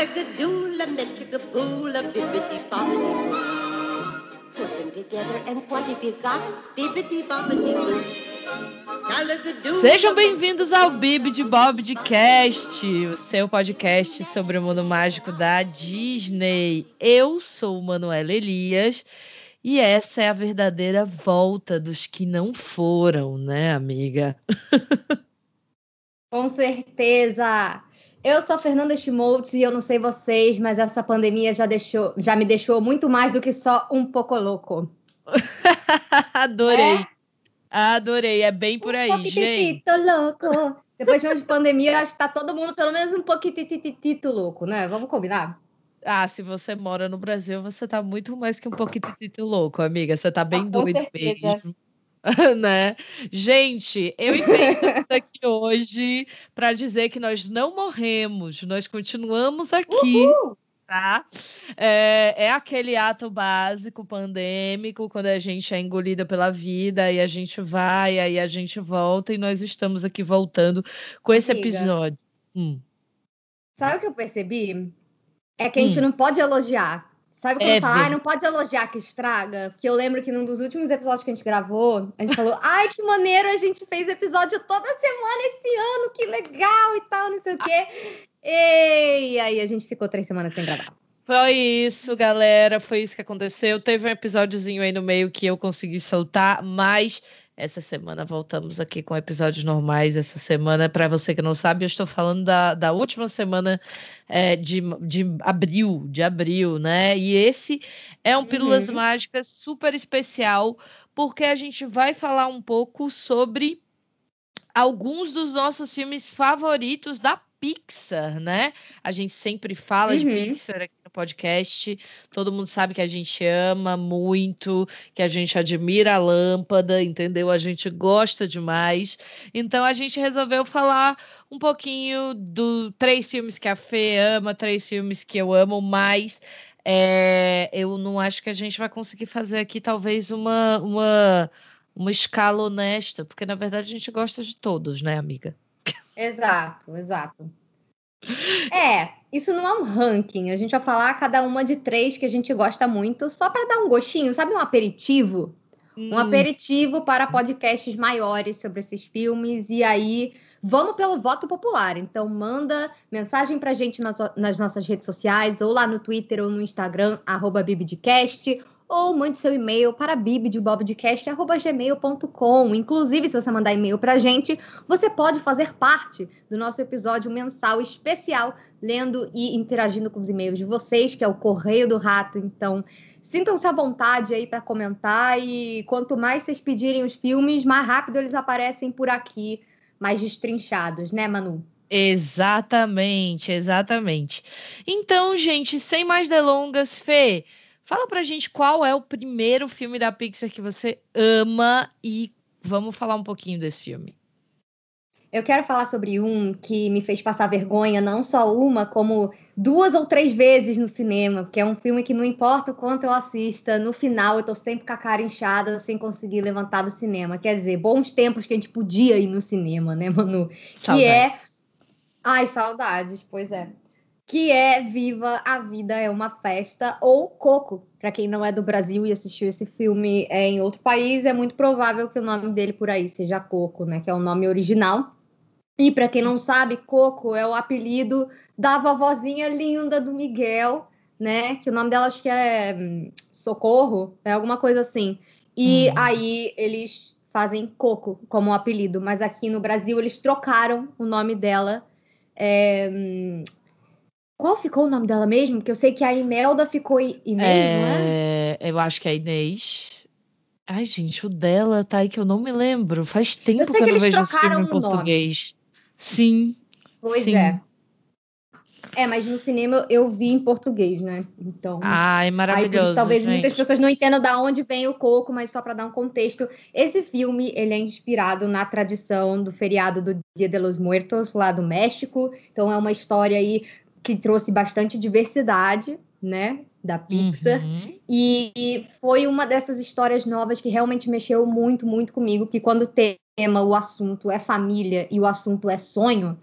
Bibbidi bobbidi boo. Put them together and what have you got? Bibbidi bobbidi boo. Sejam bem-vindos ao Bibi de Bob de Cast, o seu podcast sobre o mundo mágico da Disney. Eu sou Manuela Elias e essa é a verdadeira volta dos que não foram, né, amiga? Com certeza! Eu sou a Fernanda Schmoltz e eu não sei vocês, mas essa pandemia já, deixou, já me deixou muito mais do que só um pouco louco. Adorei. É? Adorei, é bem por aí, um gente. louco. Depois de um de pandemia, acho que tá todo mundo pelo menos um pouquititito louco, né? Vamos combinar? Ah, se você mora no Brasil, você tá muito mais que um pouquinho louco, amiga. Você tá bem Ah, doido certeza. mesmo. né? Gente, eu e Fê estamos aqui hoje para dizer que nós não morremos, nós continuamos aqui, Uhul! tá? É, é aquele ato básico pandêmico, quando a gente é engolida pela vida e a gente vai, aí a gente volta e nós estamos aqui voltando com esse Amiga. episódio. Hum. Sabe o que eu percebi? É que a gente Hum. não pode elogiar. Sabe quando É fala, ai, verdade. não pode elogiar que estraga? Porque eu lembro que num dos últimos episódios que a gente gravou, a gente falou, ai, que maneiro, a gente fez episódio toda semana esse ano, que legal e tal, não sei o quê. E aí a gente ficou três semanas sem gravar. Foi isso, galera. Foi isso que aconteceu. Teve um episódiozinho aí no meio que eu consegui soltar, mas essa semana voltamos aqui com episódios normais. Essa semana, para você que não sabe, eu estou falando da, da última semana é, de, de abril, de abril, né? E esse é um Pílulas Uhum. Mágicas super especial, porque a gente vai falar um pouco sobre alguns dos nossos filmes favoritos da Pixar, né? A gente sempre fala de Uhum. Pixar aqui podcast. Todo mundo sabe que a gente ama muito, que a gente admira a lâmpada, entendeu? A gente gosta demais. Então a gente resolveu falar um pouquinho do três filmes que a Fê ama, três filmes que eu amo, mas é, eu não acho que a gente vai conseguir fazer aqui talvez uma, uma, uma escala honesta, porque na verdade a gente gosta de todos, né, amiga? Exato, exato. É, isso não é um ranking. A gente vai falar cada uma de três que a gente gosta muito, só para dar um gostinho, sabe, um aperitivo? Um Hum, aperitivo para podcasts maiores sobre esses filmes. E aí, vamos pelo voto popular. Então, manda mensagem pra gente nas, nas nossas redes sociais, ou lá no Twitter ou no Instagram, arroba bibidcast, ou mande seu e-mail para bibidebobdcast.gmail.com. Inclusive, se você mandar e-mail pra gente, você pode fazer parte do nosso episódio mensal especial, lendo e interagindo com os e-mails de vocês, que é o Correio do Rato. Então, sintam-se à vontade aí para comentar e quanto mais vocês pedirem os filmes, mais rápido eles aparecem por aqui, mais destrinchados, né, Manu? Exatamente, exatamente. Então, gente, sem mais delongas, Fê, fala pra gente qual é o primeiro filme da Pixar que você ama e vamos falar um pouquinho desse filme. Eu quero falar sobre um que me fez passar vergonha, não só uma, como duas ou três vezes no cinema, porque é um filme que não importa o quanto eu assista, no final eu tô sempre com a cara inchada, sem conseguir levantar do cinema. Quer dizer, bons tempos que a gente podia ir no cinema, né, Manu? Que Saudade. é. Ai, saudades, pois é. Que é Viva a Vida é uma Festa ou Coco. Para quem não é do Brasil e assistiu esse filme é, em outro país, é muito provável que o nome dele por aí seja Coco, né? Que é o nome original. E para quem não sabe, Coco é o apelido da vovozinha linda do Miguel, né? Que o nome dela acho que é hum, Socorro, é alguma coisa assim. E Hum. aí eles fazem Coco como apelido, mas aqui no Brasil eles trocaram o nome dela. É, hum, Qual ficou o nome dela mesmo? Porque eu sei que a Imelda ficou Inês, não é? É, eu acho que é a Inês. Ai, gente, o dela tá aí que eu não me lembro. Faz tempo sei que eu que não eles vejo esse filme em o nome. português. Sim, Pois sim. é. É, mas no cinema eu vi em português, né? Então. Ai, Aí, maravilhoso, isso, talvez gente. muitas pessoas não entendam da onde vem o coco, mas só para dar um contexto, esse filme ele é inspirado na tradição do feriado do Dia de los Muertos lá do México. Então é uma história aí que trouxe bastante diversidade, né, da Pixar. Uhum. E, e foi uma dessas histórias novas que realmente mexeu muito, muito comigo, que quando o tema, o assunto é família e o assunto é sonho,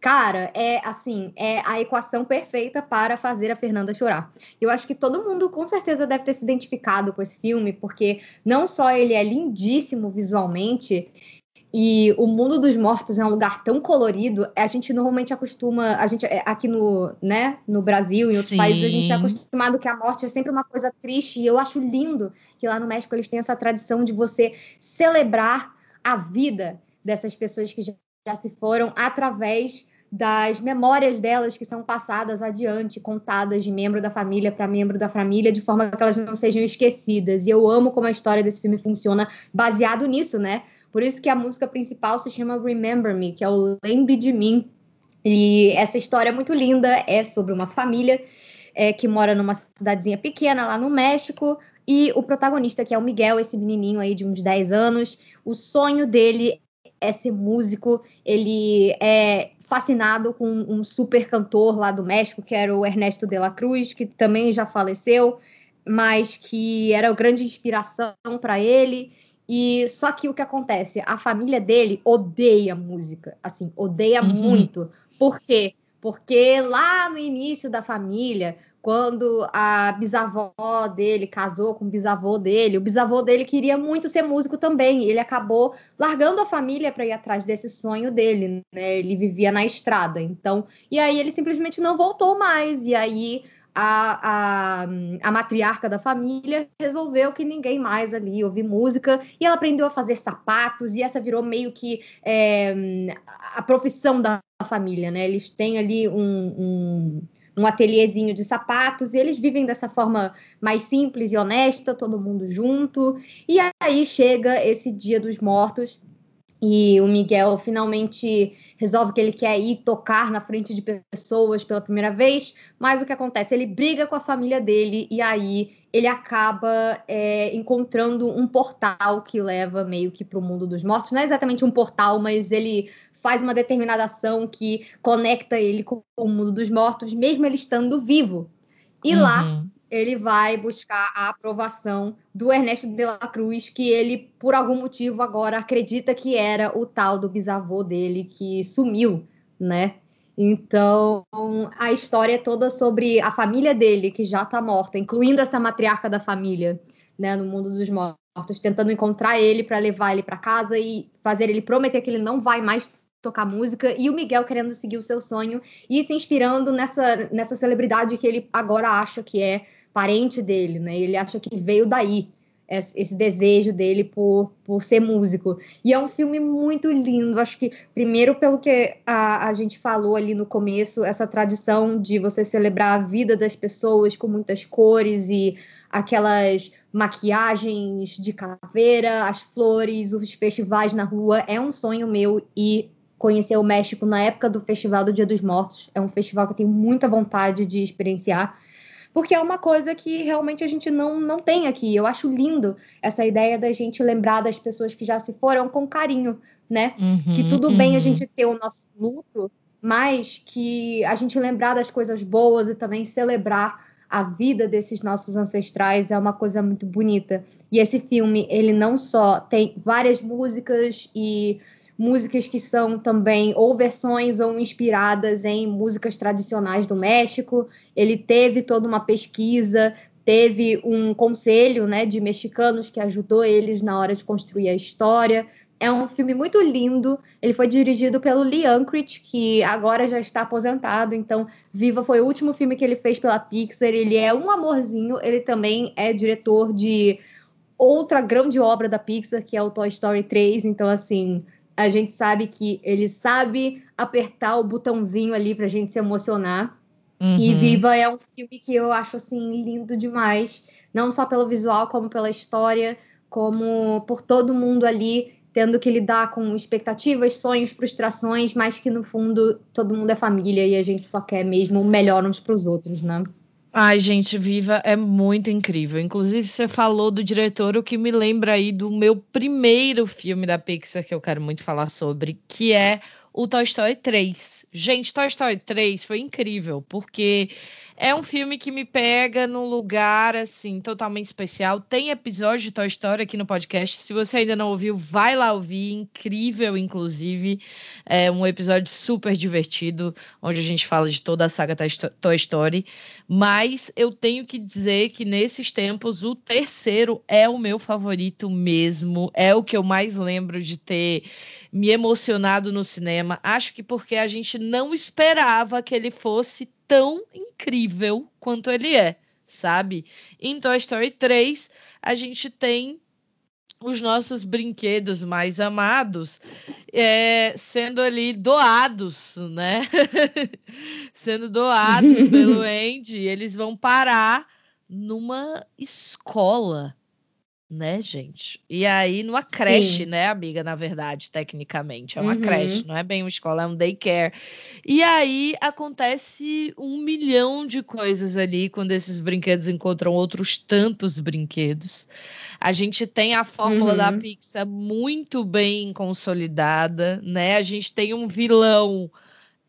Cara, é assim, é a equação perfeita para fazer a Fernanda chorar. Eu acho que todo mundo com certeza deve ter se identificado com esse filme, porque não só ele é lindíssimo visualmente, e o mundo dos mortos é um lugar tão colorido, a gente normalmente acostuma, a gente é, aqui no, né, no Brasil e em outros Sim. países, a gente é acostumado que a morte é sempre uma coisa triste, e eu acho lindo que lá no México eles têm essa tradição de você celebrar a vida dessas pessoas que já, já se foram através das memórias delas que são passadas adiante, contadas de membro da família para membro da família, de forma que elas não sejam esquecidas. E eu amo como a história desse filme funciona baseado nisso, né? Por isso que a música principal se chama Remember Me, que é o Lembre de Mim. E essa história é muito linda, é sobre uma família é, que mora numa cidadezinha pequena lá no México. E o protagonista, que é o Miguel, esse menininho aí de uns 10 anos, o sonho dele é ser músico, ele é fascinado com um super cantor lá do México, que era o Ernesto de la Cruz, que também já faleceu, mas que era grande inspiração para ele. E só que o que acontece? A família dele odeia música, assim, odeia uhum. muito. Por quê? Porque lá no início da família, quando a bisavó dele casou com o bisavô dele, o bisavô dele queria muito ser músico também. Ele acabou largando a família para ir atrás desse sonho dele, né? Ele vivia na estrada. Então, e aí ele simplesmente não voltou mais. E aí a, a, a, matriarca da família resolveu que ninguém mais ali ouvir música e ela aprendeu a fazer sapatos e essa virou meio que é, a profissão da família, né? Eles têm ali um, um, um ateliêzinho de sapatos e eles vivem dessa forma mais simples e honesta, todo mundo junto. E aí chega esse dia dos mortos e o Miguel finalmente resolve que ele quer ir tocar na frente de pessoas pela primeira vez, mas o que acontece? Ele briga com a família dele e aí ele acaba é, encontrando um portal que leva meio que para o mundo dos mortos. Não é exatamente um portal, mas ele faz uma determinada ação que conecta ele com o mundo dos mortos, mesmo ele estando vivo. E uhum. lá ele vai buscar a aprovação do Ernesto de la Cruz, que ele, por algum motivo, agora acredita que era o tal do bisavô dele que sumiu, né? Então, a história é toda sobre a família dele, que já está morta, incluindo essa matriarca da família, né, no mundo dos mortos, tentando encontrar ele para levar ele para casa e fazer ele prometer que ele não vai mais tocar música e o Miguel querendo seguir o seu sonho e se inspirando nessa, nessa celebridade que ele agora acha que é parente dele, né? Ele acha que veio daí esse desejo dele por, por ser músico. E é um filme muito lindo. Acho que, primeiro, pelo que a, a gente falou ali no começo, essa tradição de você celebrar a vida das pessoas com muitas cores e aquelas maquiagens de caveira, as flores, os festivais na rua, é um sonho meu e conhecer o México na época do Festival do Dia dos Mortos. É um festival que eu tenho muita vontade de experienciar, porque é uma coisa que realmente a gente não, não tem aqui. Eu acho lindo essa ideia da gente lembrar das pessoas que já se foram com carinho, né? Uhum, que tudo uhum. bem a uhum. gente ter o nosso luto, mas que a gente lembrar das coisas boas e também celebrar a vida desses nossos ancestrais é uma coisa muito bonita. E esse filme, ele não só tem várias músicas e músicas que são também ou versões ou inspiradas em músicas tradicionais do México. Ele teve toda uma pesquisa, teve um conselho né, de mexicanos que ajudou eles na hora de construir a história. É um filme muito lindo. Ele foi dirigido pelo Lee Unkrich, que agora já está aposentado. Então, Viva foi o último filme que ele fez pela Pixar. Ele é um amorzinho. Ele também é diretor de outra grande obra da Pixar, que é o Toy Story 3. Então, assim, a gente sabe que ele sabe apertar o botãozinho ali pra gente se emocionar. Uhum. E Viva é um filme que eu acho assim lindo demais, não só pelo visual, como pela história, como por todo mundo ali tendo que lidar com expectativas, sonhos, frustrações, mas que no fundo todo mundo é família e a gente só quer mesmo o melhor uns para os outros, né? Ai, gente, Viva é muito incrível. Inclusive, você falou do diretor, o que me lembra aí do meu primeiro filme da Pixar que eu quero muito falar sobre, que é o Toy Story 3. Gente, Toy Story 3 foi incrível, porque é um filme que me pega num lugar assim totalmente especial. Tem episódio de Toy Story aqui no podcast. Se você ainda não ouviu, vai lá ouvir. Incrível, inclusive. É um episódio super divertido, onde a gente fala de toda a saga Toy Story. Mas eu tenho que dizer que nesses tempos o terceiro é o meu favorito mesmo. É o que eu mais lembro de ter me emocionado no cinema. Acho que porque a gente não esperava que ele fosse tão incrível quanto ele é, sabe? Em Toy Story 3, a gente tem os nossos brinquedos mais amados é, sendo ali doados, né? sendo doados pelo Andy, eles vão parar numa escola né, gente? E aí, numa creche, Sim. né, amiga? Na verdade, tecnicamente, é uma uhum. creche, não é bem uma escola, é um daycare. E aí acontece um milhão de coisas ali quando esses brinquedos encontram outros tantos brinquedos. A gente tem a fórmula uhum. da Pixar muito bem consolidada, né? A gente tem um vilão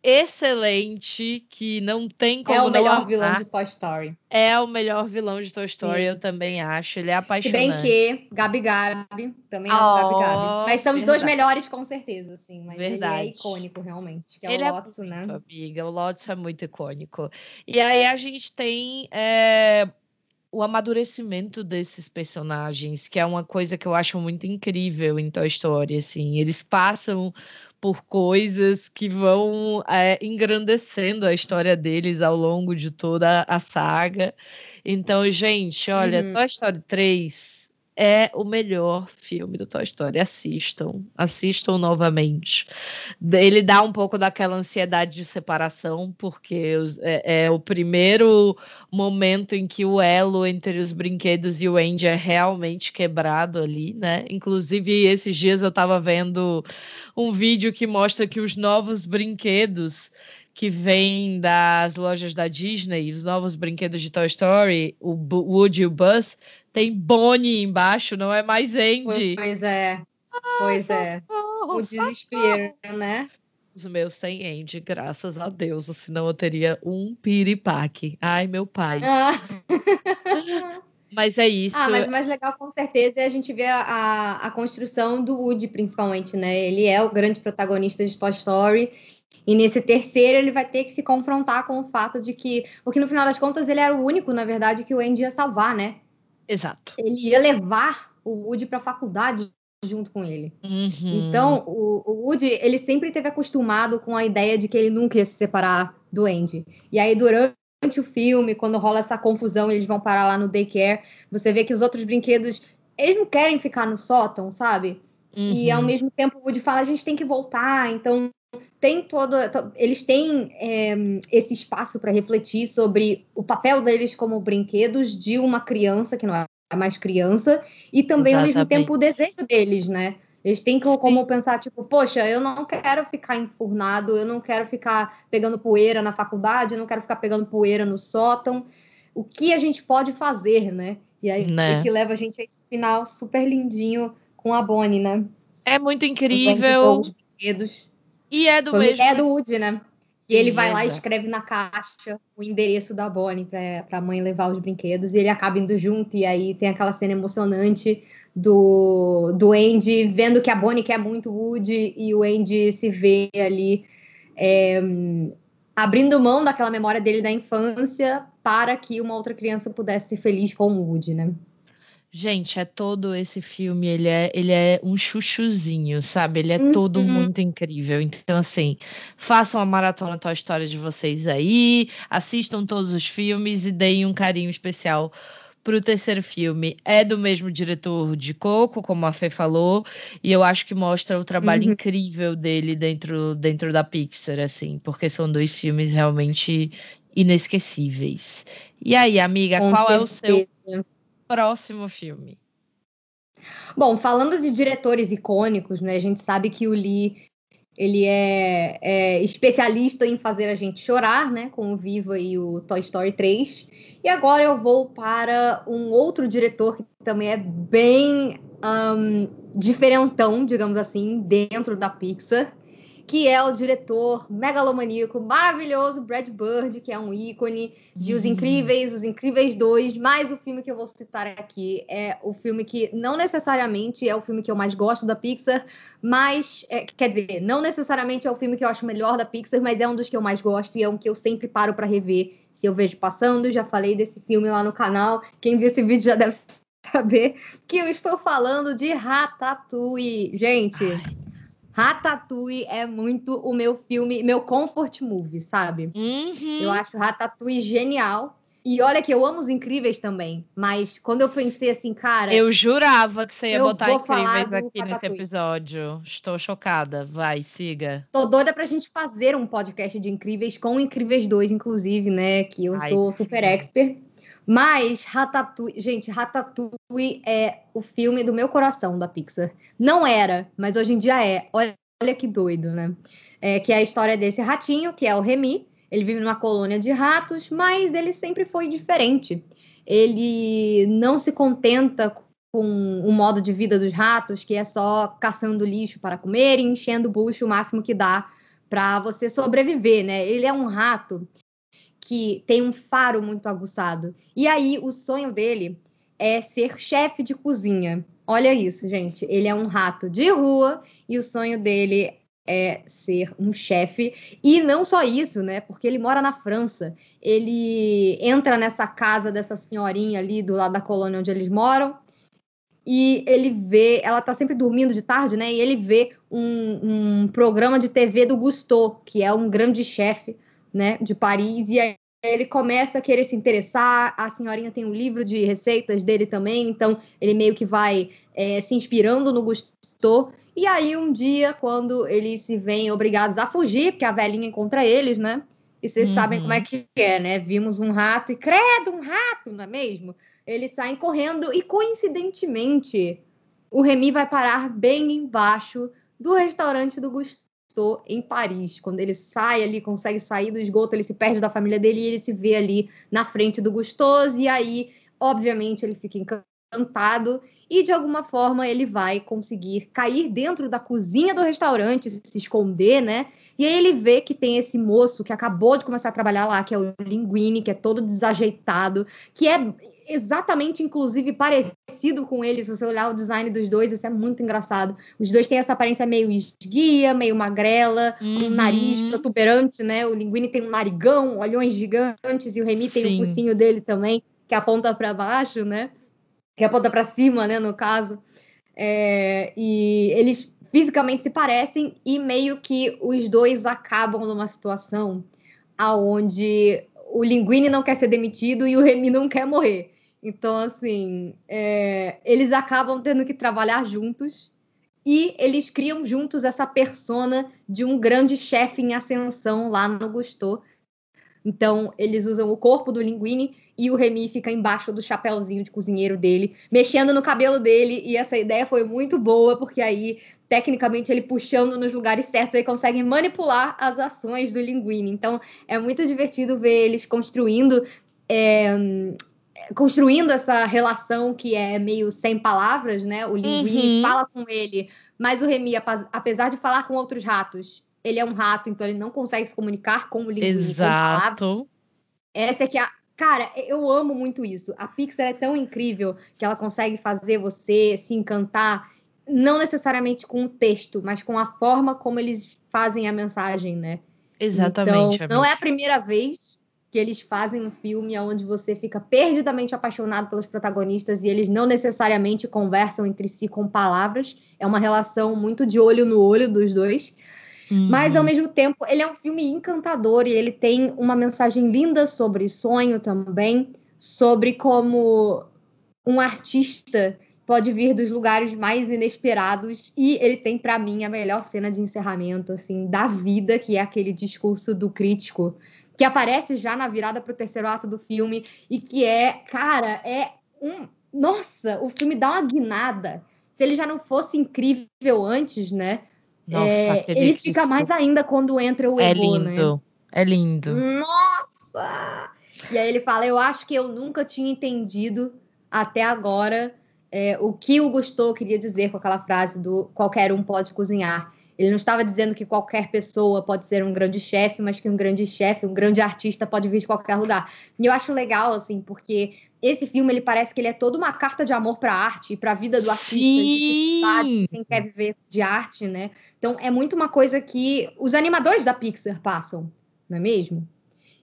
excelente, que não tem como. É o melhor vilão de Toy Story. É o melhor vilão de Toy Story, Sim. eu também acho. Ele é apaixonante. Se bem que Gabi Gabi também é oh, Gabi Gabi. Mas são os dois melhores, com certeza, assim. Mas verdade. ele é icônico, realmente. Que é ele o Lotus, é muito, né? Amiga, o Lotus é muito icônico. E aí a gente tem. É o amadurecimento desses personagens, que é uma coisa que eu acho muito incrível em Toy Story, assim, eles passam por coisas que vão é, engrandecendo a história deles ao longo de toda a saga. Então, gente, olha, uhum. Toy Story 3 é o melhor filme do Toy Story. Assistam, assistam novamente. Ele dá um pouco daquela ansiedade de separação, porque é, é, o primeiro momento em que o elo entre os brinquedos e o Andy é realmente quebrado ali, né? Inclusive, esses dias eu estava vendo um vídeo que mostra que os novos brinquedos que vêm das lojas da Disney, os novos brinquedos de Toy Story, o Woody e o Buzz, tem Bonnie embaixo, não é mais Andy. Pois é. Pois é. O desespero, né? Os meus têm Andy, graças a Deus, senão eu teria um piripaque. Ai, meu pai. Ah. Mas é isso. Ah, mas o mais legal, com certeza, é a gente ver a, a, a, construção do Woody, principalmente, né? Ele é o grande protagonista de Toy Story. E nesse terceiro, ele vai ter que se confrontar com o fato de que. Porque no final das contas, ele era o único, na verdade, que o Andy ia salvar, né? Exato. Ele ia levar o Woody para a faculdade junto com ele. Uhum. Então, o, o, Woody, ele sempre teve acostumado com a ideia de que ele nunca ia se separar do Andy. E aí, durante o filme, quando rola essa confusão, eles vão parar lá no daycare, você vê que os outros brinquedos, eles não querem ficar no sótão, sabe? Uhum. E ao mesmo tempo o Woody fala, a gente tem que voltar, então tem todo. Eles têm é, esse espaço para refletir sobre o papel deles como brinquedos de uma criança que não é mais criança, e também Exatamente. ao mesmo tempo o desejo deles, né? Eles têm como pensar, tipo, poxa, eu não quero ficar enfurnado, eu não quero ficar pegando poeira na faculdade, eu não quero ficar pegando poeira no sótão. O que a gente pode fazer, né? E aí né? é que leva a gente a esse final super lindinho com a Bonnie, né? É muito incrível. Os brinquedos. E é do mesmo. É do Woody, né? E ele vai lá e escreve na caixa o endereço da Bonnie para a mãe levar os brinquedos. E ele acaba indo junto. E aí tem aquela cena emocionante do, do Andy vendo que a Bonnie quer muito Woody. E o Andy se vê ali é, abrindo mão daquela memória dele da infância para que uma outra criança pudesse ser feliz com o Woody, né? Gente, é todo esse filme, ele é, ele é um chuchuzinho, sabe? Ele é uhum. todo muito incrível. Então, assim, façam a maratona Toy Story de vocês aí, assistam todos os filmes e deem um carinho especial pro terceiro filme. É do mesmo diretor de Coco, como a Fê falou, e eu acho que mostra o trabalho uhum. incrível dele dentro, dentro da Pixar, assim, porque são dois filmes realmente inesquecíveis. E aí, amiga, Com qual certeza. é o seu próximo filme? Bom, falando de diretores icônicos, né? A gente sabe que o Lee ele é, é, especialista em fazer a gente chorar, né? Com o Viva e o Toy Story 3. E agora eu vou para um outro diretor que também é bem um, diferentão, digamos assim, dentro da Pixar, que é o diretor megalomaníaco maravilhoso Brad Bird, que é um ícone de Os Incríveis, Os Incríveis 2, mas o filme que eu vou citar aqui é o filme que não necessariamente é o filme que eu mais gosto da Pixar, mas é, quer dizer, não necessariamente é o filme que eu acho melhor da Pixar, mas é um dos que eu mais gosto e é um que eu sempre paro para rever se eu vejo passando. Já falei desse filme lá no canal. Quem viu esse vídeo já deve saber que eu estou falando de Ratatouille. Gente, Ai. Ratatouille é muito o meu filme, meu comfort movie, sabe? Uhum. Eu acho Ratatouille genial. E olha que eu amo os incríveis também, mas quando eu pensei assim, cara. Eu jurava que você ia botar incríveis aqui nesse episódio. Estou chocada. Vai, siga. Tô doida pra gente fazer um podcast de incríveis com Incríveis 2, inclusive, né? Que eu Ai, sou super expert. Mas Ratatouille, gente, Ratatouille é o filme do meu coração da Pixar. Não era, mas hoje em dia é. Olha, que doido, né? É, que é a história desse ratinho, que é o Remy. Ele vive numa colônia de ratos, mas ele sempre foi diferente. Ele não se contenta com o modo de vida dos ratos, que é só caçando lixo para comer e enchendo o bucho o máximo que dá para você sobreviver, né? Ele é um rato que tem um faro muito aguçado. E aí, o sonho dele é ser chefe de cozinha. Olha isso, gente. Ele é um rato de rua e o sonho dele é ser um chefe. E não só isso, né? Porque ele mora na França. Ele entra nessa casa dessa senhorinha ali do lado da colônia onde eles moram. E ele vê, ela tá sempre dormindo de tarde, né? E ele vê um, um programa de TV do Gusteau, que é um grande chefe né, de Paris, e aí ele começa a querer se interessar. A senhorinha tem um livro de receitas dele também, então ele meio que vai é, se inspirando no Gusteau. E aí, um dia, quando eles se veem obrigados a fugir, porque a velhinha encontra eles, né? E vocês uhum. sabem como é que é, né? Vimos um rato e credo, um rato, não é mesmo? Eles saem correndo e, coincidentemente, o Remy vai parar bem embaixo do restaurante do Gusteau em Paris. Quando ele sai ali, consegue sair do esgoto, ele se perde da família dele e ele se vê ali na frente do Gustoso. E aí, obviamente, ele fica encantado e de alguma forma ele vai conseguir cair dentro da cozinha do restaurante, se esconder, né? E aí ele vê que tem esse moço que acabou de começar a trabalhar lá, que é o Linguini, que é todo desajeitado, que é exatamente, inclusive, parecido com ele. Se você olhar o design dos dois, isso é muito engraçado. Os dois têm essa aparência meio esguia, meio magrela, uhum. um nariz protuberante, né? O Linguini tem um narigão, olhões gigantes, e o Remy Sim. tem o focinho dele também, que aponta para baixo, né? Que aponta para cima, né? No caso. É, e eles fisicamente se parecem e meio que os dois acabam numa situação aonde o Linguini não quer ser demitido e o Remy não quer morrer. Então, assim, é, eles acabam tendo que trabalhar juntos e eles criam juntos essa persona de um grande chefe em ascensão lá no Gusto. Então, eles usam o corpo do Linguini e o Remy fica embaixo do chapéuzinho de cozinheiro dele, mexendo no cabelo dele. E essa ideia foi muito boa, porque aí, tecnicamente, ele puxando nos lugares certos, ele consegue manipular as ações do Linguini. Então, é muito divertido ver eles construindo é, construindo essa relação que é meio sem palavras, né? O Linguini uhum. fala com ele, mas o Remy, apesar de falar com outros ratos, ele é um rato, então ele não consegue se comunicar com o Linguini Exato. Essa é que é a Cara, eu amo muito isso. A Pixar é tão incrível que ela consegue fazer você se encantar, não necessariamente com o texto, mas com a forma como eles fazem a mensagem, né? Exatamente. Então, não é a primeira vez que eles fazem um filme onde você fica perdidamente apaixonado pelos protagonistas e eles não necessariamente conversam entre si com palavras. É uma relação muito de olho no olho dos dois. Uhum. Mas, ao mesmo tempo, ele é um filme encantador e ele tem uma mensagem linda sobre sonho também, sobre como um artista pode vir dos lugares mais inesperados e ele tem para mim a melhor cena de encerramento assim da vida, que é aquele discurso do crítico que aparece já na virada para o terceiro ato do filme e que é, cara, é um. Nossa, o filme dá uma guinada. Se ele já não fosse incrível antes, né? Nossa, é, ele fica mais ainda quando entra o é Ego, né? lindo, né? É lindo. Nossa! E aí ele fala: Eu acho que eu nunca tinha entendido até agora é, o que o Gusteau queria dizer com aquela frase do qualquer um pode cozinhar. Ele não estava dizendo que qualquer pessoa pode ser um grande chefe, mas que um grande chefe, um grande artista pode vir de qualquer lugar. E eu acho legal, assim, porque esse filme ele parece que ele é toda uma carta de amor para a arte e para a vida do artista, Sim. de quem quer viver de arte, né? Então é muito uma coisa que os animadores da Pixar passam, não é mesmo?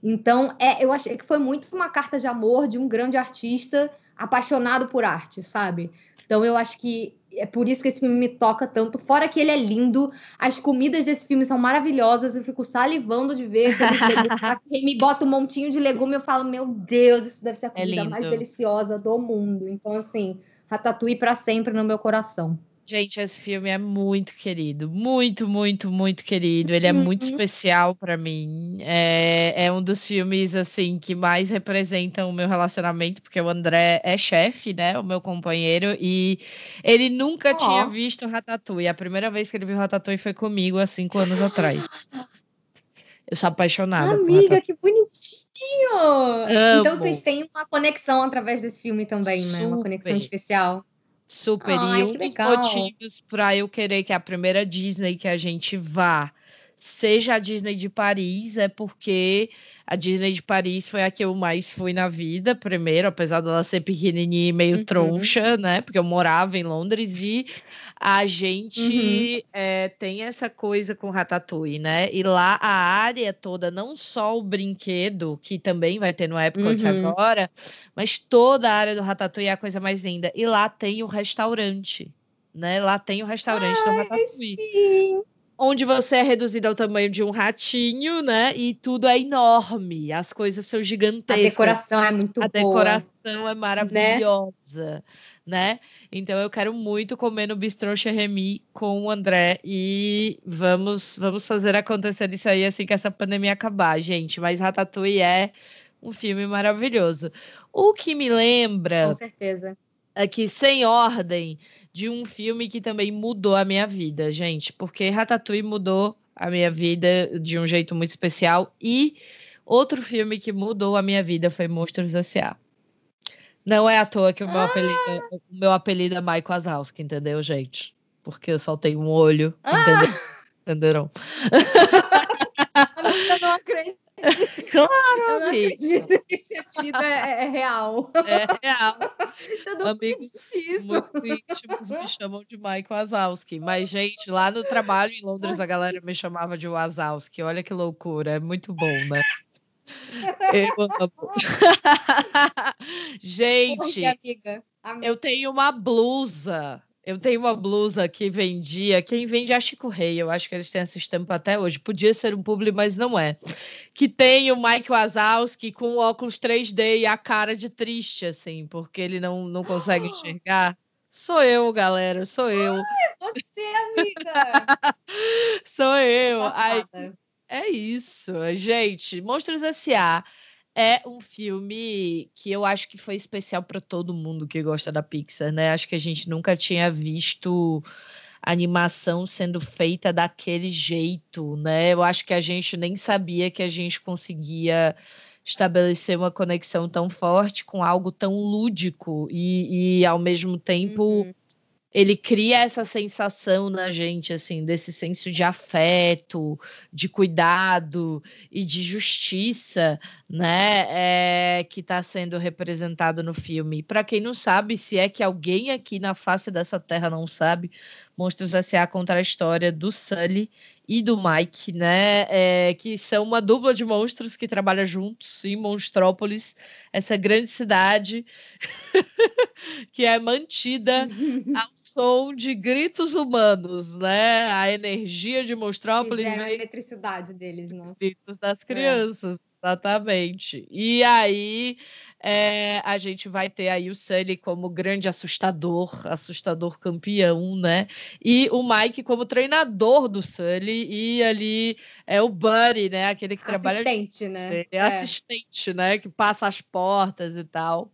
Então é, eu achei que foi muito uma carta de amor de um grande artista apaixonado por arte, sabe? Então eu acho que é por isso que esse filme me toca tanto. Fora que ele é lindo, as comidas desse filme são maravilhosas. Eu fico salivando de ver. Quem me bota um montinho de legume, eu falo, meu Deus, isso deve ser a É comida lindo. mais deliciosa do mundo. Então, assim, Ratatouille para sempre no meu coração. Gente, esse filme é muito querido, muito, muito, muito querido. Ele é muito Uhum. especial pra mim. É, é um dos filmes assim que mais representam o meu relacionamento, porque o André é chefe, né, o meu companheiro, e ele nunca Ó. tinha visto Ratatouille. A primeira vez que ele viu Ratatouille foi comigo há cinco anos atrás. Eu sou apaixonada Amiga, que bonitinho! Então Amo. vocês têm uma conexão através desse filme também, né? Uma conexão Super. especial. Super. Ai, e um dos motivos para eu querer que a primeira Disney que a gente vá seja a Disney de Paris é porque a Disney de Paris foi a que eu mais fui na vida, primeiro, apesar dela ser pequenininha e meio Uhum. troncha, né? Porque eu morava em Londres e a Uhum. gente é, tem essa coisa com Ratatouille, né? E lá a área toda, não só o brinquedo, que também vai ter no Epcot Uhum. agora, mas toda a área do Ratatouille é a coisa mais linda. E lá tem o restaurante, né? Lá tem o restaurante do Ratatouille Sim. Onde você é reduzido ao tamanho de um ratinho, né? E tudo é enorme, as coisas são A gigantescas. decoração é muito A boa. decoração é maravilhosa, né? Então eu quero muito comer no Bistrô Cherremi com o André e vamos vamos fazer acontecer isso aí assim que essa pandemia acabar, gente. Mas Ratatouille é um filme maravilhoso. O que me lembra Com certeza. aqui sem ordem de um filme que também mudou a minha vida, gente, porque Ratatouille mudou a minha vida de um jeito muito especial e outro filme que mudou a minha vida foi Monstros S.A. Não é à toa que o meu apelido, o meu apelido é Michael Wazowski, entendeu, gente? Porque eu só tenho um olho, entendeu? Entenderam? Eu não acredito. Claro, Eu não amigo. acredito que esse apelido é, é real. É real. Eu não Amigos acredito isso. muito íntimos me chamam de Mike Wazowski. Mas, gente, lá no trabalho em Londres, a galera me chamava de Wazowski. Olha que loucura, é muito bom, né? Eu amo. gente, amiga, amiga. eu tenho uma blusa. Eu tenho uma blusa que vendia. Quem vende é a Chico Rei. Eu acho que eles têm essa estampa até hoje. Podia ser um publi, mas não é. Que tem o Mike Wazowski com óculos 3D e a cara de triste, assim, porque ele não, não consegue enxergar. Sou eu, galera. Sou eu. Você, amiga. Sou eu. Ai, é isso, gente. Monstros S.A. é um filme que eu acho que foi especial para todo mundo que gosta da Pixar, né? Acho que a gente nunca tinha visto animação sendo feita daquele jeito, né? Eu acho que a gente nem sabia que a gente conseguia estabelecer uma conexão tão forte com algo tão lúdico e, e ao mesmo tempo Uhum. Ele cria essa sensação na gente, assim, desse senso de afeto, de cuidado e de justiça, né, é, que está sendo representado no filme. Para quem não sabe, se é que alguém aqui na face dessa terra não sabe, Monstros S.A. conta a história do Sully e do Mike, né, é, que são uma dupla de monstros que trabalha juntos em Monstrópolis, essa grande cidade que é mantida ao som de gritos humanos, né? A energia de Monstrópolis Fizeram a vem eletricidade deles, né? gritos das crianças, exatamente. E aí é, a gente vai ter aí o Sully como grande assustador, assustador campeão, né? E o Mike como treinador do Sully e ali é o Buddy, né? Aquele que trabalha Assistente, né? é assistente, né? Que passa as portas e tal.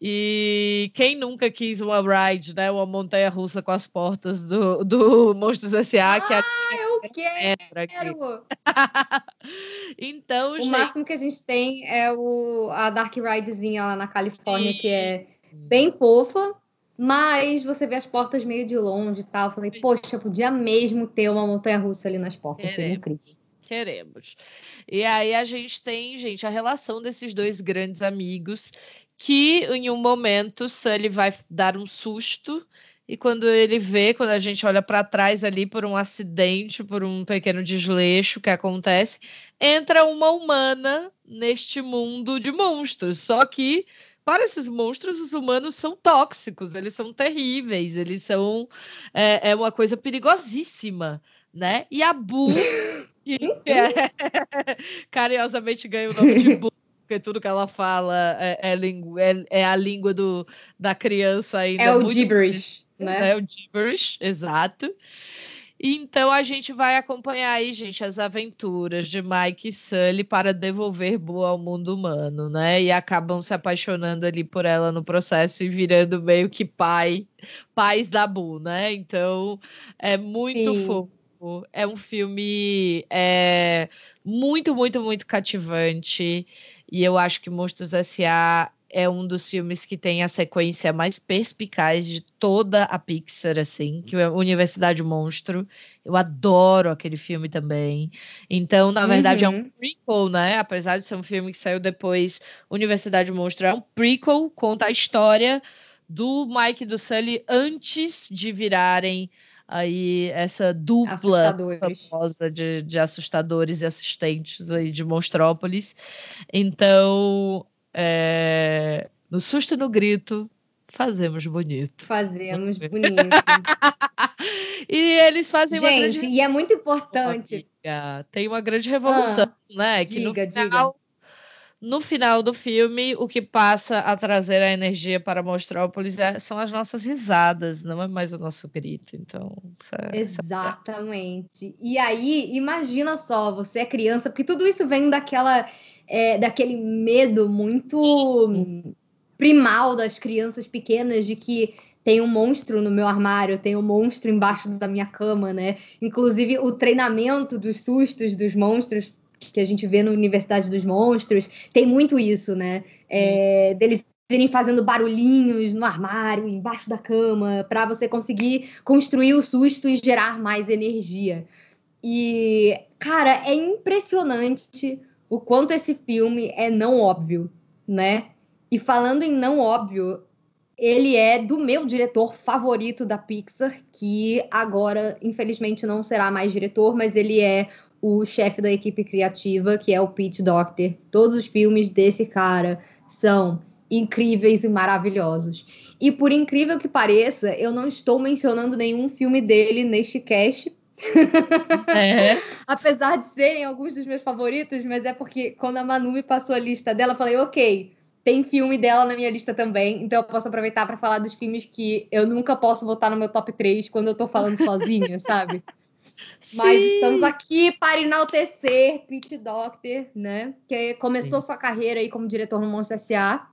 E quem nunca quis uma ride, né? Uma montanha russa com as portas do, do Monstros S.A. que Ah, eu quebra aqui. quero! então, O gente. máximo que a gente tem é o, a Dark Ridezinha lá na Califórnia, que é bem fofa. Mas você vê as portas meio de longe e tal. Eu falei, poxa, podia mesmo ter uma montanha russa ali nas portas. Seria incrível. Queremos. E aí a gente tem, gente, a relação desses dois grandes amigos que em um momento Sully vai dar um susto e quando ele vê, quando a gente olha para trás ali por um acidente, por um pequeno desleixo que acontece, entra uma humana neste mundo de monstros. Só que para esses monstros, os humanos são tóxicos, eles são terríveis, eles são é, é uma coisa perigosíssima, né? E a Bu, que é, carinhosamente ganha o nome de Bu, porque tudo que ela fala é, é, é, é a língua do, da criança ainda. É o muito... gibberish né? É o gibberish, exato. Então a gente vai acompanhar aí, gente, as aventuras de Mike e Sully para devolver Boo ao mundo humano, né? E acabam se apaixonando ali por ela no processo e virando meio que pai, pais da Boo, né? Então é muito Sim. fofo. É um filme é, muito, muito, muito cativante. E eu acho que Monstros S.A é um dos filmes que tem a sequência mais perspicaz de toda a Pixar, assim, que é Universidade Monstro. Eu adoro aquele filme também. Então, na verdade, uhum. é um uhum. prequel, né? Apesar de ser um filme que saiu depois, Universidade Monstro é um prequel, conta a história do Mike e do Sully antes de virarem aí essa dupla famosa de, de assustadores e assistentes aí de Monstrópolis. Então, é, no susto e no grito, fazemos bonito. Fazemos bonito. e eles fazem Gente, uma grande... e é muito importante. Tem uma grande revolução, ah, né? Que diga, no final, diga. No final do filme, o que passa a trazer a energia para Mostrópolis é, são as nossas risadas, não é mais o nosso grito. Então, é, exatamente. E aí, imagina só, você é criança, porque tudo isso vem daquela é, daquele medo muito primal das crianças pequenas de que tem um monstro no meu armário, tem um monstro embaixo da minha cama, né? Inclusive o treinamento dos sustos dos monstros que a gente vê na Universidade dos Monstros tem muito isso, né? É, deles irem fazendo barulhinhos no armário, embaixo da cama, para você conseguir construir o susto e gerar mais energia. E, cara, é impressionante o quanto esse filme é não óbvio, né? E falando em não óbvio, ele é do meu diretor favorito da Pixar, que agora, infelizmente, não será mais diretor, mas ele é o chefe da equipe criativa, que é o Pete Docter. Todos os filmes desse cara são incríveis e maravilhosos. E por incrível que pareça, eu não estou mencionando nenhum filme dele neste cast, é. Apesar de serem alguns dos meus favoritos, mas é porque quando a Manu me passou a lista dela, eu falei, ok, tem filme dela na minha lista também, então eu posso aproveitar para falar dos filmes que eu nunca posso botar no meu top 3 quando eu tô falando sozinha, sabe? Sim. Mas estamos aqui para enaltecer Pete Docter, né? Que começou Sim. sua carreira aí como diretor no Monstro S.A.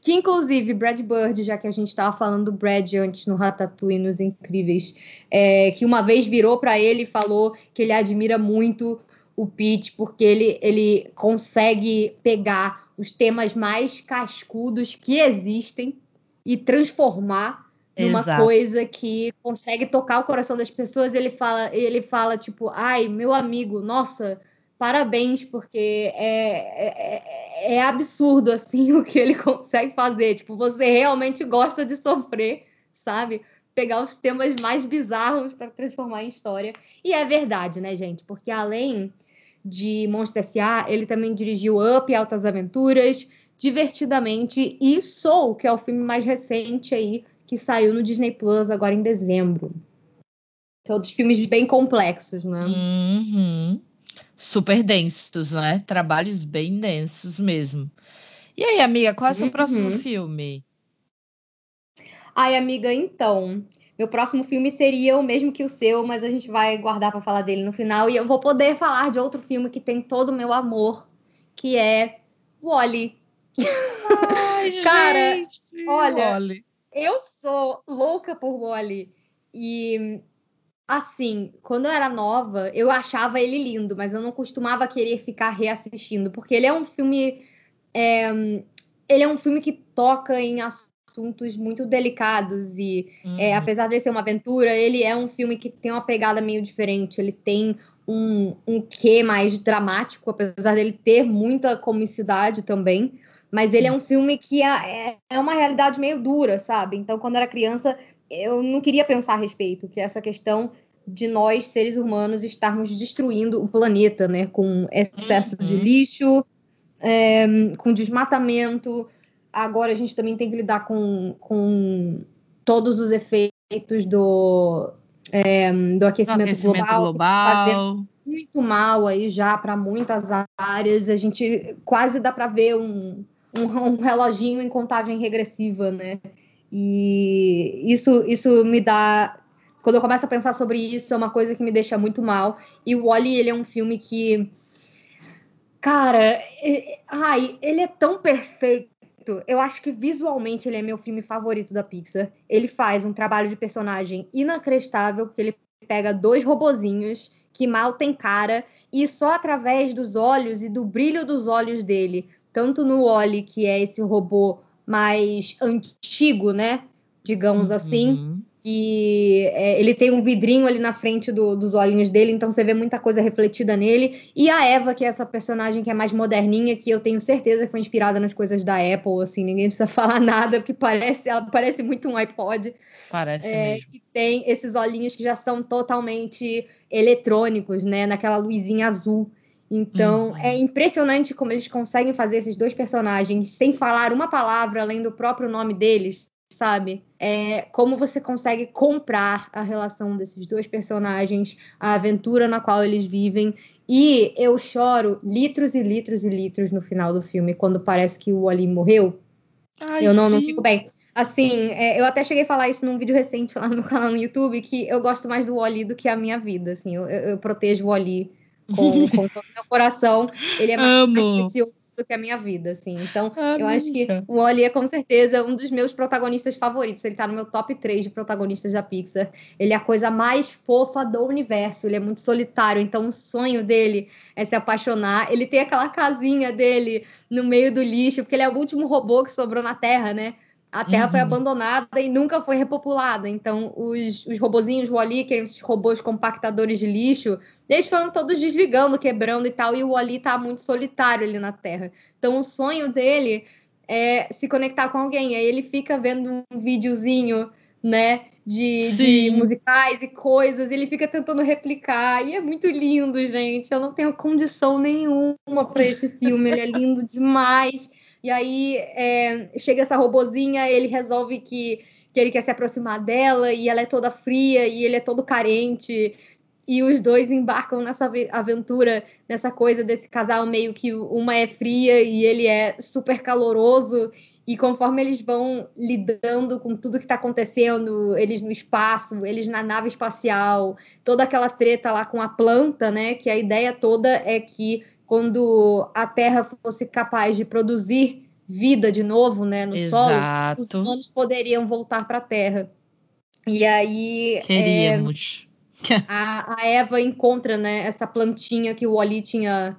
Que, inclusive, Brad Bird, já que a gente estava falando do Brad antes no Ratatouille, nos Incríveis, é, que uma vez virou para ele e falou que ele admira muito o Pete, porque ele, ele consegue pegar os temas mais cascudos que existem e transformar numa Exato. coisa que consegue tocar o coração das pessoas. Ele fala, ele fala tipo, ai, meu amigo, nossa, parabéns, porque é, é, é, absurdo assim o que ele consegue fazer. Tipo, você realmente gosta de sofrer, sabe? Pegar os temas mais bizarros para transformar em história. E é verdade, né, gente? Porque além de Monstro S.A., ele também dirigiu Up, Altas Aventuras, Divertidamente e Soul, que é o filme mais recente aí, que saiu no Disney Plus agora em dezembro. Todos filmes bem complexos, né? Uhum super densos, né? Trabalhos bem densos mesmo. E aí, amiga, qual é o seu uhum. próximo filme? Ai, amiga, então. Meu próximo filme seria o mesmo que o seu, mas a gente vai guardar para falar dele no final. E eu vou poder falar de outro filme que tem todo o meu amor, que é Wally. Ai, Cara, gente, olha, Wally. Eu sou louca por Wally. E assim, quando eu era nova, eu achava ele lindo, mas eu não costumava querer ficar reassistindo, porque ele é um filme. É, ele é um filme que toca em assuntos muito delicados e Uhum. é, apesar de ser uma aventura, ele é um filme que tem uma pegada meio diferente. Ele tem um, um quê mais dramático, apesar dele ter muita comicidade também. Mas ele é um filme que é, é- uma realidade meio dura, sabe? Então, quando eu era criança, eu não queria pensar a respeito, que é essa questão de nós, seres humanos, estarmos destruindo o planeta, né? Com excesso de Uhum. lixo, é, com desmatamento. Agora a gente também tem que lidar com, com todos os efeitos do, é, do Do aquecimento, aquecimento global, tá fazendo global. muito mal aí já para muitas áreas. A gente quase dá para ver um, um, um reloginho em contagem regressiva, né? E isso, isso me dá. Quando eu começo a pensar sobre isso, é uma coisa que me deixa muito mal. E o Wally, ele é um filme que. Cara, e- ai, ele é tão perfeito. Eu acho que visualmente ele é meu filme favorito da Pixar. Ele faz um trabalho de personagem inacreditável, porque ele pega dois robozinhos que mal tem cara e só através dos olhos e do brilho dos olhos dele, tanto no Wally, que é esse robô mais antigo, né? Digamos assim, Uhum. que é, ele tem um vidrinho ali na frente do- dos olhinhos dele, então você vê muita coisa refletida nele. E a Eva, que é essa personagem que é mais moderninha, que eu tenho certeza que foi inspirada nas coisas da Apple, assim, ninguém precisa falar nada, porque parece, ela parece muito um iPod. Parece É, mesmo. que tem esses olhinhos que já são totalmente eletrônicos, né? Naquela luzinha azul. Então, Uhum. é impressionante como eles conseguem fazer esses dois personagens sem falar uma palavra além do próprio nome deles, sabe? É, como você consegue comprar a relação desses dois personagens, a aventura na qual eles vivem. E eu choro litros e litros e litros no final do filme, quando parece que o Wally morreu. Ai, Eu não, não fico bem. Assim, é, eu até cheguei a falar isso num vídeo recente lá no meu canal no YouTube, que eu gosto mais do Wally do que a minha vida, assim, eu, eu- eu protejo o Wally com, com todo o meu coração, ele é mais, Amo. mais precioso do que a minha vida, assim, então eu acho que o Wally é com certeza um dos meus protagonistas favoritos, ele tá no meu top 3 de protagonistas da Pixar, ele é a coisa mais fofa do universo, ele é muito solitário, então o sonho dele é se apaixonar, ele tem aquela casinha dele no meio do lixo, porque ele é o último robô que sobrou na Terra, né? A Terra foi Uhum. abandonada e nunca foi repopulada. Então, os, os robozinhos Wally, que eram esses robôs compactadores de lixo, eles foram todos desligando, quebrando e tal, e o Wally tá muito solitário ali na Terra. Então, o sonho dele é se conectar com alguém. Aí ele fica vendo um videozinho, né, de, de musicais e coisas, e ele fica tentando replicar, e é muito lindo, gente. Eu não tenho condição nenhuma para esse filme, ele é lindo demais. E aí é, chega essa robozinha, ele resolve que, que ele quer se aproximar dela, e ela é toda fria, e ele é todo carente. E os dois embarcam nessa ave- aventura, nessa coisa desse casal meio que uma é fria e ele é super caloroso. E conforme eles vão lidando com tudo que está acontecendo, eles no espaço, eles na nave espacial, toda aquela treta lá com a planta, né? Que a ideia toda é que quando a Terra fosse capaz de produzir vida de novo, né, no solo, os Exato. humanos poderiam voltar para a Terra. E aí é, Queríamos. a, a Eva encontra né, essa plantinha que o Wally tinha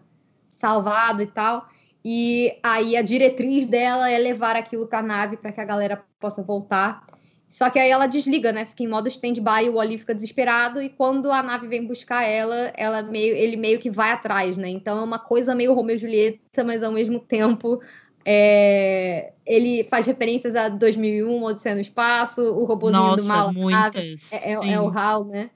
salvado e tal. E aí a diretriz dela é levar aquilo para a nave para que a galera possa voltar. Só que aí ela desliga, né? Fica em modo stand-by, o Wally fica desesperado e quando a nave vem buscar ela, ela meio, ele meio que vai atrás, né? Então é uma coisa meio Romeu e Julieta, mas ao mesmo tempo é, ele faz referências a 2001, Odisseia no Espaço, o robozinho do mal, Nossa, a nave, muitas. é, é- é o HAL, né?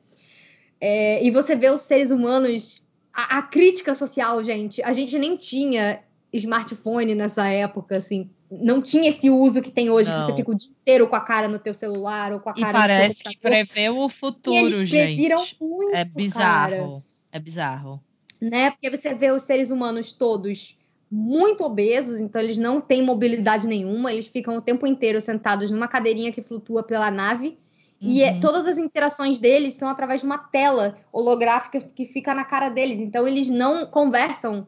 É, e você vê os seres humanos, a, a crítica social, gente. A gente nem tinha smartphone nessa época, assim. Não tinha esse uso que tem hoje, que você Não. fica o dia inteiro com a cara no teu celular ou com a E cara no teu parece que prevê o E futuro, eles previram gente. muito, É cara, bizarro. É bizarro. né? Porque você vê os seres humanos todos muito obesos, então eles não têm mobilidade nenhuma, eles ficam o tempo inteiro sentados numa cadeirinha que flutua pela nave. E é- Uhum. todas as interações deles são através de uma tela holográfica que fica na cara deles. Então eles não conversam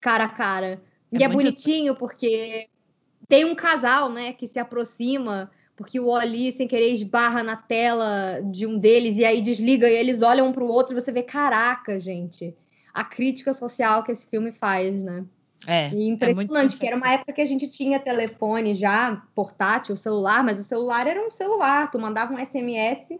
cara a cara. E É é, muito- bonitinho porque tem um casal, né, que se aproxima porque o Oli sem querer esbarra na tela de um deles e aí desliga e eles olham um pro outro e você vê, caraca, gente, a crítica social que esse filme faz, né? É, e impressionante, é que era uma época que a gente tinha telefone já, portátil, celular, mas o celular era um celular, tu mandava um SMS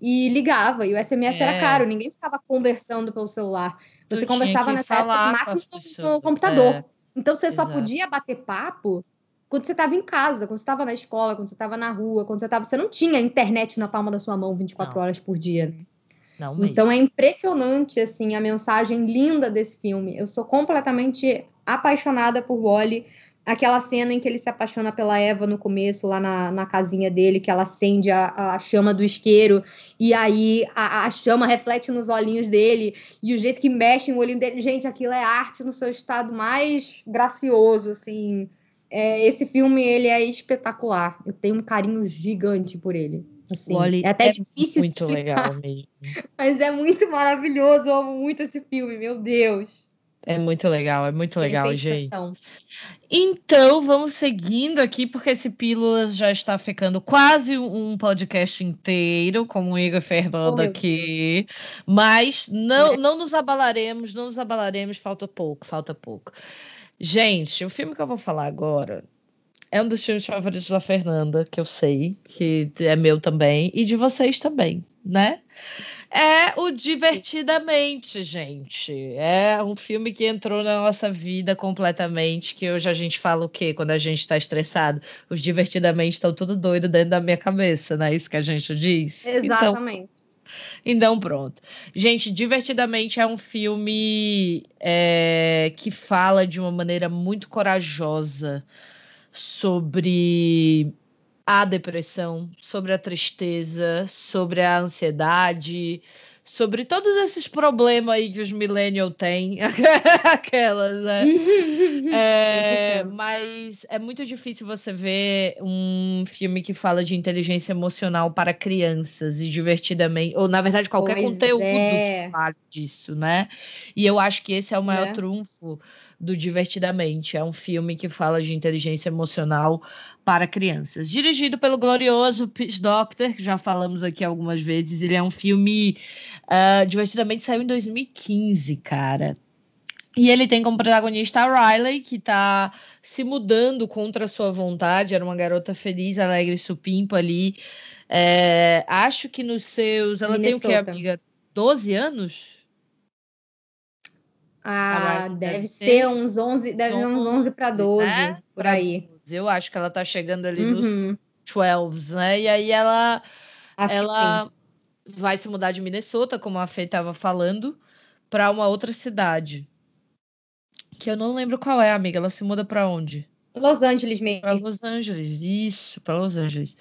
e ligava, e o SMS é. era caro, ninguém ficava conversando pelo celular. Você tu conversava nessa época máximo no computador. É. Então você Exato. só podia bater papo quando você estava em casa, quando você estava na escola, quando você estava na rua, quando você estava. Você não tinha internet na palma da sua mão 24 não. horas por dia. Não mesmo. Então é impressionante assim a mensagem linda desse filme. Eu sou completamente apaixonada por Wally. Aquela cena em que ele se apaixona pela Eva no começo, lá na, na casinha dele, que ela acende a, a chama do isqueiro, e aí a, a, chama reflete nos olhinhos dele, e o jeito que mexe o olhinho dele. Gente, aquilo é arte no seu estado mais gracioso, assim. É, esse filme, ele é espetacular. Eu tenho um carinho gigante por ele. Assim, é até é difícil muito explicar, legal mesmo. Mas é muito maravilhoso. Eu amo muito esse filme, meu Deus. É muito legal, é muito legal, gente. Então, vamos seguindo aqui, porque esse Pílulas já está ficando quase um podcast inteiro, com o Igor Fernando oh, aqui. Mas não, é. não nos abalaremos, não nos abalaremos, falta pouco, falta pouco. Gente, o filme que eu vou falar agora é um dos filmes favoritos da Fernanda, que eu sei, que é meu também, e de vocês também, né? É o Divertidamente, gente. É um filme que entrou na nossa vida completamente, que hoje a gente fala o quê? Quando a gente está estressado? Os Divertidamente estão tudo doido dentro da minha cabeça, não é isso que a gente diz? Então, Exatamente. Então, então, pronto. Gente, Divertidamente é um filme é, que fala de uma maneira muito corajosa sobre a depressão, sobre a tristeza, sobre a ansiedade, sobre todos esses problemas aí que os millennials têm, aquelas, né? é, mas é muito difícil você ver um filme que fala de inteligência emocional para crianças e divertidamente, ou na verdade qualquer pois conteúdo é. que fale disso, né? E eu acho que esse é o maior é. trunfo do Divertidamente. É um filme que fala de inteligência emocional para crianças. Dirigido pelo glorioso Pitch Doctor, que já falamos aqui algumas vezes. Ele é um filme. Uh, Divertidamente saiu em 2015, cara. E ele tem como protagonista a Riley, que está se mudando contra a sua vontade. Era uma garota feliz, alegre, supimpa ali. É, acho que nos seus. Ela Minnesota. tem o que, amiga? 12 anos? Ah, deve, deve ser uns 11, deve ser uns 11 para 12, né? por aí. Eu acho que ela tá chegando ali uhum. nos 12, né? E aí ela acho ela vai se mudar de Minnesota, como a Fê estava falando, para uma outra cidade. Que eu não lembro qual é, amiga. Ela se muda para onde? Los Angeles mesmo. Para Los Angeles, isso, para Los Angeles.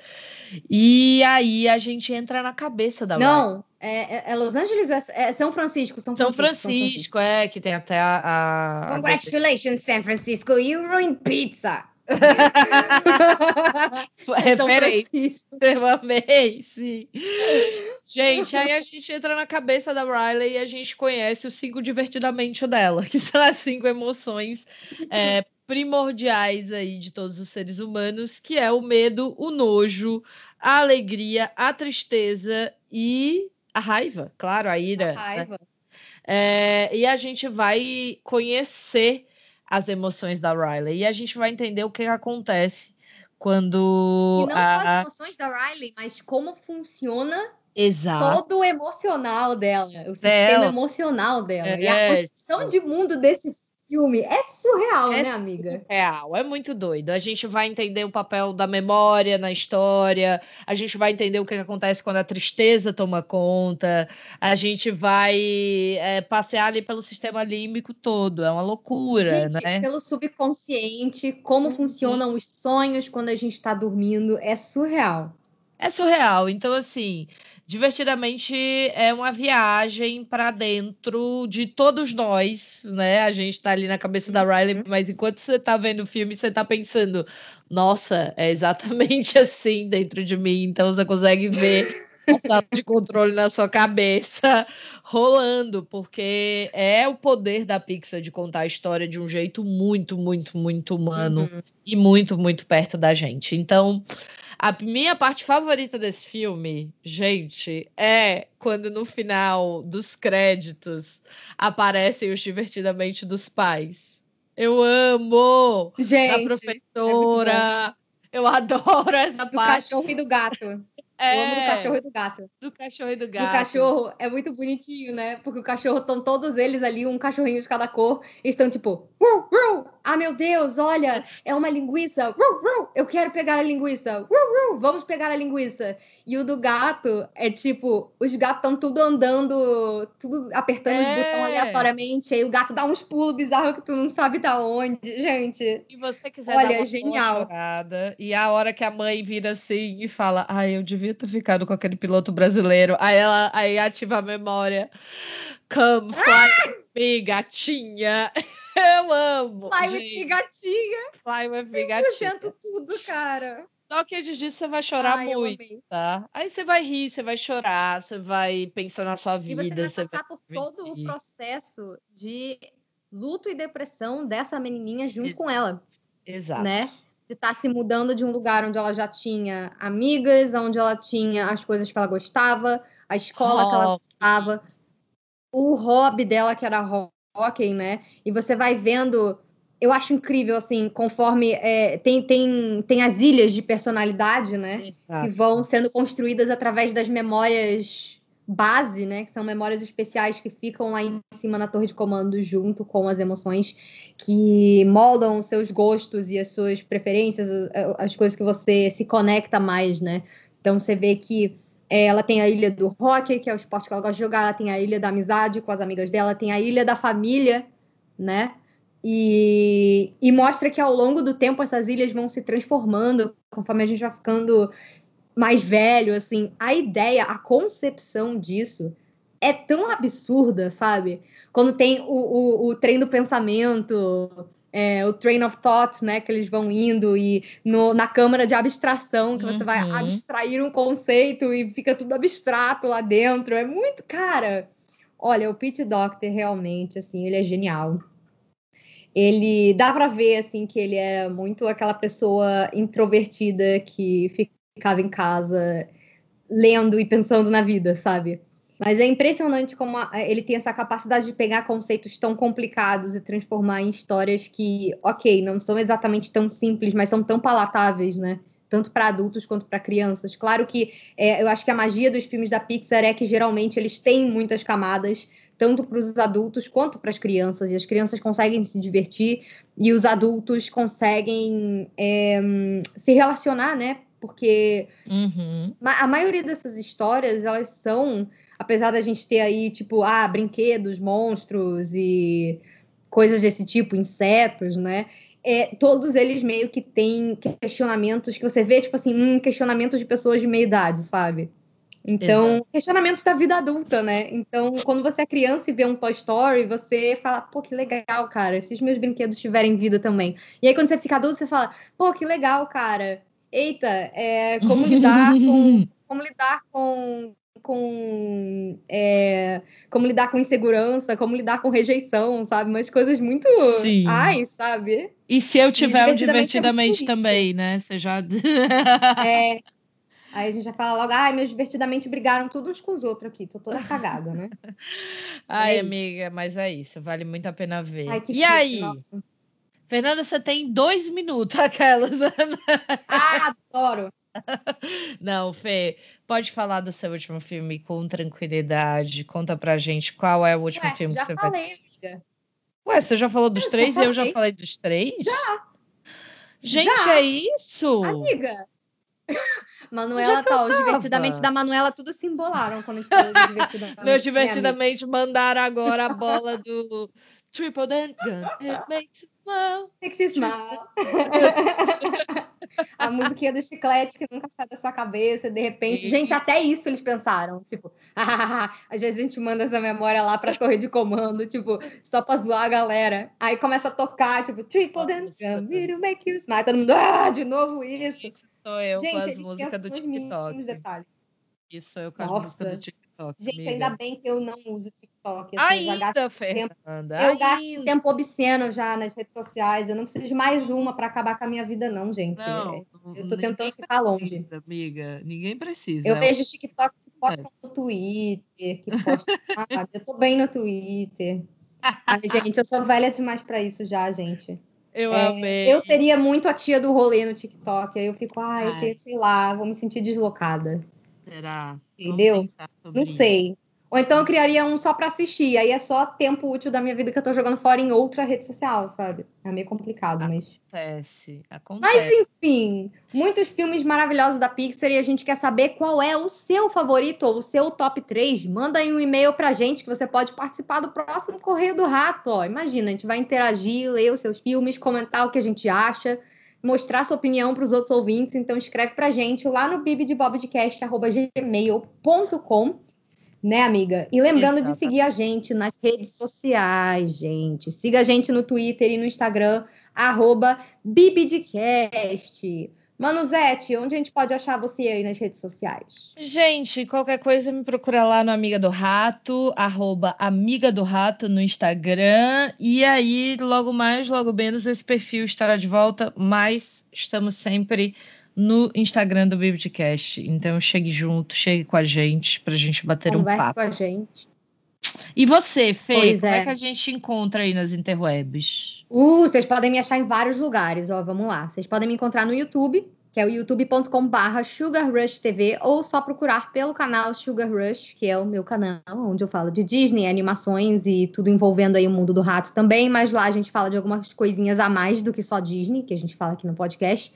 E aí a gente entra na cabeça da Não, é, é, é, Los Angeles ou é, é, São Francisco? São Francisco, São Francisco, São Francisco é, que tem até a. a Congratulations, a... San Francisco, you ruined pizza! Referência. Eu amei, sim. Gente, aí a gente entra na cabeça da Riley e a gente conhece o cinco divertidamente dela, que são as cinco emoções é, primordiais aí de todos os seres humanos, que é o medo, o nojo, a alegria, a tristeza e a raiva, claro, a ira. A raiva. Né? É, e a gente vai conhecer as emoções da Riley e a gente vai entender o que acontece quando. E não a... só as emoções da Riley, mas como funciona Exato. todo o emocional dela, o sistema emocional dela. É, e a construção de mundo desse filme. É surreal, é né, amiga? Surreal, é muito doido. A gente vai entender o papel da memória na história, a gente vai entender o que acontece quando a tristeza toma conta, a gente vai é, passear ali pelo sistema límbico todo. É uma loucura, gente, né? Pelo subconsciente, como uhum. funcionam os sonhos quando a gente está dormindo, é surreal. É surreal. Então, assim, Divertidamente é uma viagem para dentro de todos nós, né? A gente está ali na cabeça da Riley, uhum. mas enquanto você está vendo o filme, você está pensando, nossa, é exatamente assim dentro de mim. Então você consegue ver o de controle na sua cabeça rolando, porque é o poder da Pixar de contar a história de um jeito muito, muito, muito humano uhum. e muito, muito perto da gente. Então, a minha parte favorita desse filme, gente, é quando no final dos créditos aparecem os divertidamente dos pais. Eu amo! Gente, a professora. É eu adoro essa do parte. cachorro e do gato. É, Eu amo do cachorro e do gato. do cachorro e do gato. cachorro é muito bonitinho, né? Porque o cachorro, estão todos eles ali, um cachorrinho de cada cor, e estão tipo, "Ru, ru. ah meu Deus, olha, é uma linguiça, Ru, ru. eu quero pegar a linguiça, Ru, ru. vamos pegar a linguiça. E o do gato é tipo, os gatos estão tudo andando, tudo apertando os É. botões aleatoriamente, aí o gato dá uns pulos bizarros que tu não sabe da onde, gente. Se você quiser Olha, dar uma boa genial. chorada, e a hora que a mãe vira assim e fala, ai, eu devia ter ficado com aquele piloto brasileiro. Aí ela aí ativa a memória. Come, fly with me, gatinha. Eu amo. Fly gente. me, gatinha, Fly me, eu gatinha. sento tudo, cara. Só que antes disso você vai chorar eu muito, tá? Aí você vai rir, você vai chorar, você vai pensar na sua E vida. você vai você passar por se todo o processo de luto e depressão dessa menininha junto Exato. com ela, Exato. né? De estar se mudando de um lugar onde ela já tinha amigas, onde ela tinha as coisas que ela gostava, a escola que ela gostava, o hobby dela que era ho- hockey, né? E você vai vendo, eu acho incrível assim, conforme é, tem, tem, tem as ilhas de personalidade, né? que Exato. vão sendo construídas através das memórias base, né? Que são memórias especiais que ficam lá em cima na torre de comando, junto com as emoções que moldam os seus gostos e as suas preferências, as, as coisas que você se conecta mais, né? Então você vê que é, ela tem a ilha do hockey, que é o esporte que ela gosta de jogar, ela tem a ilha da amizade com as amigas dela, tem a ilha da família, né? E, e mostra que ao longo do tempo essas ilhas vão se transformando conforme a gente vai ficando mais velho, assim. A ideia, a concepção disso é tão absurda, sabe? Quando tem o, o, o trem do pensamento, é, o train of thought, né? Que eles vão indo e no, na câmara de abstração, que você vai Uhum. abstrair um conceito e fica tudo abstrato lá dentro. É muito, cara. Olha, o Pete Doctor realmente, assim, ele é genial. Ele dá pra ver, assim, que ele era muito aquela pessoa introvertida que ficava em casa lendo e pensando na vida, sabe? Mas é impressionante como ele tem essa capacidade de pegar conceitos tão complicados e transformar em histórias que, ok, não são exatamente tão simples, mas são tão palatáveis, né? Tanto para adultos quanto para crianças. Claro que é, eu acho que a magia dos filmes da Pixar é que geralmente eles têm muitas camadas, tanto para os adultos quanto para as crianças, e as crianças conseguem se divertir e os adultos conseguem é, hum, se relacionar, né? Porque Uhum. A maioria dessas histórias, elas são, apesar da gente ter aí, tipo, ah, brinquedos, monstros e coisas desse tipo, insetos, né? É, todos eles meio que têm questionamentos que você vê, tipo assim, hum, questionamentos de pessoas de meia idade, sabe? Então, questionamentos da vida adulta, né? Então, quando você é criança e vê um Toy Story, você fala, pô, que legal, cara, se os meus brinquedos tiverem vida também. E aí, quando você fica adulto, você fala, pô, que legal, cara. Eita, é, como lidar com como lidar com, com é, como lidar com insegurança, como lidar com rejeição, sabe? Umas coisas muito. Sim. Ai, sabe? E se eu tiver um divertidamente é divertidamente isso. também, né? Você já. É, aí a gente já fala logo, ai, meus divertidamente brigaram tudo uns com os outros aqui, tô toda cagada, né? Ai, É amiga, mas é isso, vale muito a pena ver. Ai, e chique, aí, nossa. Fernanda, você tem dois minutos, aquelas. Ah, adoro! Não, Fê, pode falar do seu último filme com tranquilidade. Conta pra gente qual é o último Ué, filme que você vai. falei, amiga. Ué, você já falou dos Eu três e eu já falei. dos três? Já. Gente, Já. é isso? Amiga! Manuela tá, os divertidamente da Manuela tudo se embolaram quando a gente falou do divertidamente. Meu né, divertidamente mandaram agora a bola do Triple Dent Gun. It makes Sexy Smile. a musiquinha do chiclete que nunca sai da sua cabeça, de repente. Sim. Gente, até isso eles pensaram. Tipo, às vezes a gente manda essa memória lá pra torre de comando, tipo, só pra zoar a galera. Aí começa a tocar, tipo, Triple Dance it'll make you smile. Todo mundo, ah, de novo isso. Isso sou eu gente, com as músicas do TikTok. detalhes. Isso sou eu com as Nossa. músicas do TikTok. Gente, amiga. ainda bem que eu não uso TikTok. assim, eu Ainda, tempo. Fernanda. Eu gasto tempo obsceno já nas redes sociais. Eu não preciso de mais uma pra acabar com a minha vida, não, gente. Não, eu tô ninguém tentando ficar longe. precisa, Amiga, ninguém precisa. Eu É vejo TikTok que posta É. no Twitter, que posta. Ah, eu tô bem no Twitter. Ai, gente, eu sou velha demais pra isso já, gente. Eu É, amei. eu seria muito a tia do rolê no TikTok. Aí eu fico, ai, Ai. que- sei lá, vou me sentir deslocada. Será? Entendeu? Não isso. sei. Ou então eu criaria um só pra assistir. Aí é só tempo útil da minha vida que eu tô jogando fora em outra rede social, sabe? É meio complicado, mas. Acontece. Mas Acontece. enfim, muitos filmes maravilhosos da Pixar e a gente quer saber qual é o seu favorito ou o seu top 3. Manda aí um e-mail pra gente que você pode participar do próximo Correio do Rato. Ó, imagina, a gente vai interagir, ler os seus filmes, comentar o que a gente acha, mostrar sua opinião para os outros ouvintes. Então escreve pra gente lá no bibdebobdcast.gmail.com né, amiga? E lembrando de Exatamente. seguir a gente nas redes sociais, gente. Siga a gente no Twitter e no Instagram, arroba Bibidcast. Manuzete, onde a gente pode achar você aí nas redes sociais? Gente, qualquer coisa me procura lá no Amiga do Rato, arroba Amiga do Rato no Instagram. E aí, logo mais, logo menos, esse perfil estará de volta, mas estamos sempre no Instagram do Biblicast. Então chegue junto, chegue com a gente pra gente bater um Converse papo. com a gente. E você, Fê, Pois como é. é. que a gente encontra aí nas interwebs? Uh, vocês podem me achar em vários lugares, ó, vamos lá. Vocês podem me encontrar no YouTube, que é o youtube.com/barra Sugar Rush TV, ou só procurar pelo canal Sugar Rush, que é o meu canal, onde eu falo de Disney, animações e tudo envolvendo aí o mundo do rato também, mas lá a gente fala de algumas coisinhas a mais do que só Disney, que a gente fala aqui no podcast.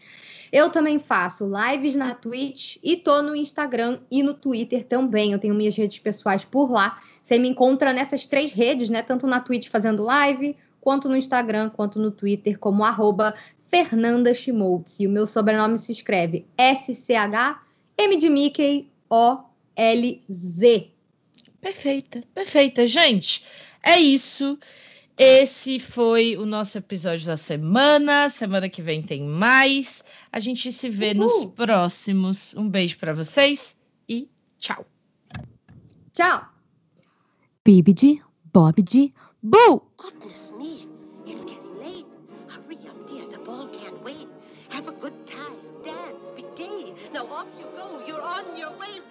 Eu também faço lives na Twitch e tô no Instagram e no Twitter também. Eu tenho minhas redes pessoais por lá. Você me encontra nessas três redes, né? Tanto na Twitch fazendo live, quanto no Instagram, quanto no Twitter, como arroba Fernanda Schmoltz. E o meu sobrenome se escreve S-C-H-M de Mickey O-L-Z. Perfeita, perfeita. Gente, é isso. Esse foi o nosso episódio da semana. Semana que vem tem mais. A gente se vê nos Uhul. próximos. Um beijo pra vocês e tchau. Tchau! Bibidi, Bobidi, Boo! Goodness me, it's getting late. Hurry up, dear. The ball can't wait. Have a good time. Dance. Be gay. Now off you go. You're on your way.